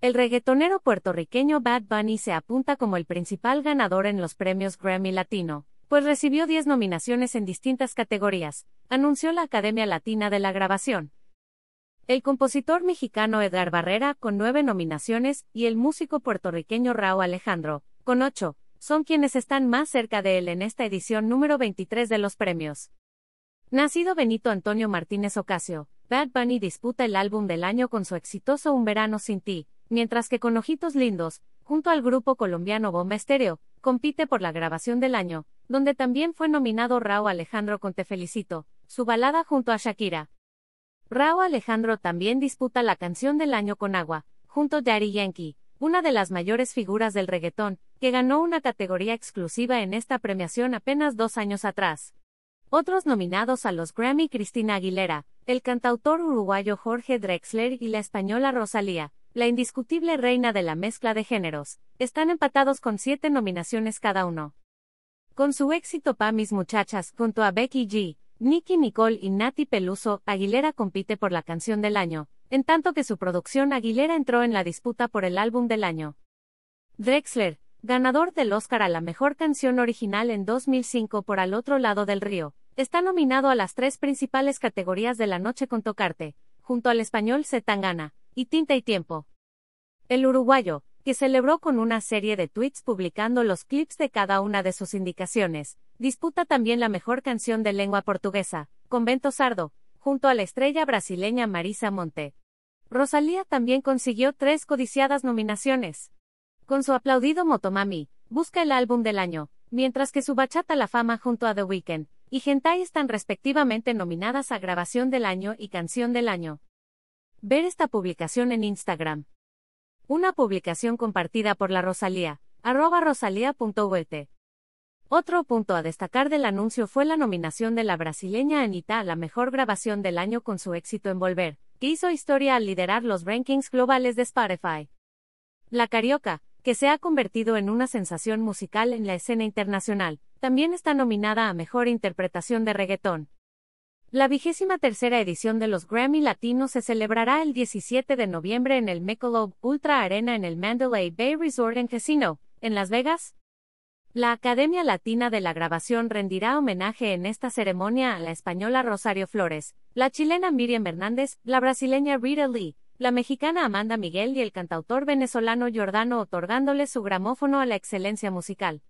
El reggaetonero puertorriqueño Bad Bunny se apunta como el principal ganador en los premios Grammy Latino, pues recibió 10 nominaciones en distintas categorías, anunció la Academia Latina de la Grabación. El compositor mexicano Edgar Barrera, con nueve nominaciones, y el músico puertorriqueño Raúl Alejandro, con ocho, son quienes están más cerca de él en esta edición número 23 de los premios. Nacido Benito Antonio Martínez Ocasio, Bad Bunny disputa el álbum del año con su exitoso Un Verano Sin Ti, mientras que con Ojitos Lindos, junto al grupo colombiano Bomba Estéreo, compite por la grabación del año, donde también fue nominado Raúl Alejandro con Te Felicito, su balada junto a Shakira. Raúl Alejandro también disputa la canción del año con Agua, junto a Daddy Yankee, una de las mayores figuras del reggaetón, que ganó una categoría exclusiva en esta premiación apenas dos años atrás. Otros nominados a los Grammy Cristina Aguilera, el cantautor uruguayo Jorge Drexler y la española Rosalía, la indiscutible reina de la mezcla de géneros, están empatados con siete nominaciones cada uno. Con su éxito Pa Mis Muchachas, junto a Becky G., Nicky Nicole y Nati Peluso, Aguilera compite por la canción del año, en tanto que su producción Aguilera entró en la disputa por el álbum del año. Drexler, ganador del Oscar a la mejor canción original en 2005 por Al otro lado del río, está nominado a las tres principales categorías de la noche con Tocarte, junto al español Zetangana, y Tinta y Tiempo. El uruguayo, que celebró con una serie de tweets publicando los clips de cada una de sus indicaciones, disputa también la mejor canción de lengua portuguesa, Convento Sardo, junto a la estrella brasileña Marisa Monte. Rosalía también consiguió tres codiciadas nominaciones. Con su aplaudido Motomami, busca el álbum del año, mientras que su Bachata La Fama junto a The Weeknd y Gentai están respectivamente nominadas a Grabación del Año y Canción del Año. Ver esta publicación en Instagram. Una publicación compartida por la Rosalía, arroba rosalía.uet. Otro punto a destacar del anuncio fue la nominación de la brasileña Anita a la mejor grabación del año con su éxito en Volver, que hizo historia al liderar los rankings globales de Spotify. La Carioca, que se ha convertido en una sensación musical en la escena internacional, también está nominada a Mejor Interpretación de Reggaetón. La vigésima tercera edición de los Grammy Latinos se celebrará el 17 de noviembre en el Michelob Ultra Arena en el Mandalay Bay Resort and Casino, en Las Vegas. La Academia Latina de la Grabación rendirá homenaje en esta ceremonia a la española Rosario Flores, la chilena Miriam Hernández, la brasileña Rita Lee, la mexicana Amanda Miguel y el cantautor venezolano Jordano otorgándole su gramófono a la excelencia musical.